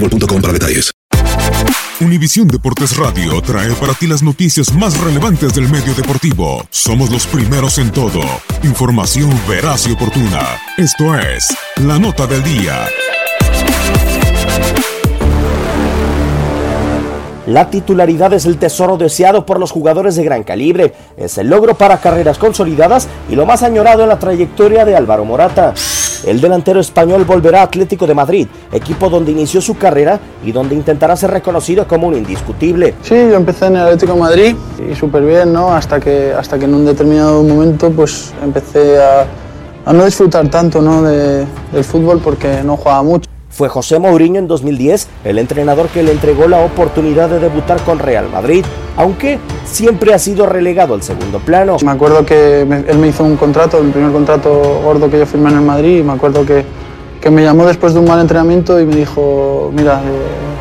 boostmobile.com para detalles. Univisión Deportes Radio trae para ti las noticias más relevantes del medio deportivo. Somos los primeros en todo. Información veraz y oportuna. Esto es La Nota del Día. La titularidad es el tesoro deseado por los jugadores de gran calibre. Es el logro para carreras consolidadas y lo más añorado en la trayectoria de Álvaro Morata. El delantero español volverá a Atlético de Madrid, equipo donde inició su carrera y donde intentará ser reconocido como un indiscutible. Sí, yo empecé en el Atlético de Madrid y súper bien, ¿no? Hasta que, hasta que en un determinado momento pues empecé a, a no disfrutar tanto ¿no? De, del fútbol porque no jugaba mucho. Fue José Mourinho en 2010 el entrenador que le entregó la oportunidad de debutar con Real Madrid, aunque siempre ha sido relegado al segundo plano. Me acuerdo que me, él me hizo un contrato, el primer contrato gordo que yo firmé en el Madrid, y me acuerdo que, que me llamó después de un mal entrenamiento y me dijo, mira, eh,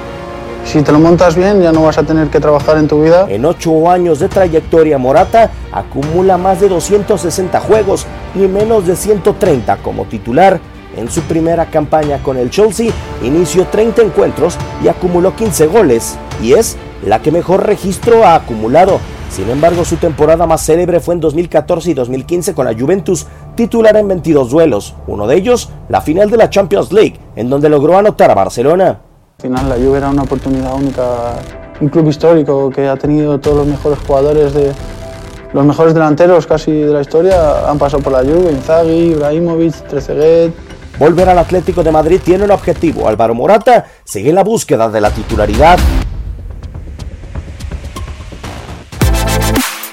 si te lo montas bien ya no vas a tener que trabajar en tu vida. En ocho años de trayectoria, Morata acumula más de 260 juegos y menos de 130 como titular. En su primera campaña con el Chelsea inició 30 encuentros y acumuló 15 goles, y es la que mejor registro ha acumulado. Sin embargo, su temporada más célebre fue en 2014 y 2015 con la Juventus, titular en 22 duelos, uno de ellos la final de la Champions League, en donde logró anotar a Barcelona. Al final la Juve era una oportunidad única, un club histórico que ha tenido todos los mejores jugadores de los mejores delanteros casi de la historia han pasado por la Juve, Inzaghi, Ibrahimovic, Trezeguet, Volver al Atlético de Madrid tiene un objetivo. Álvaro Morata sigue en la búsqueda de la titularidad.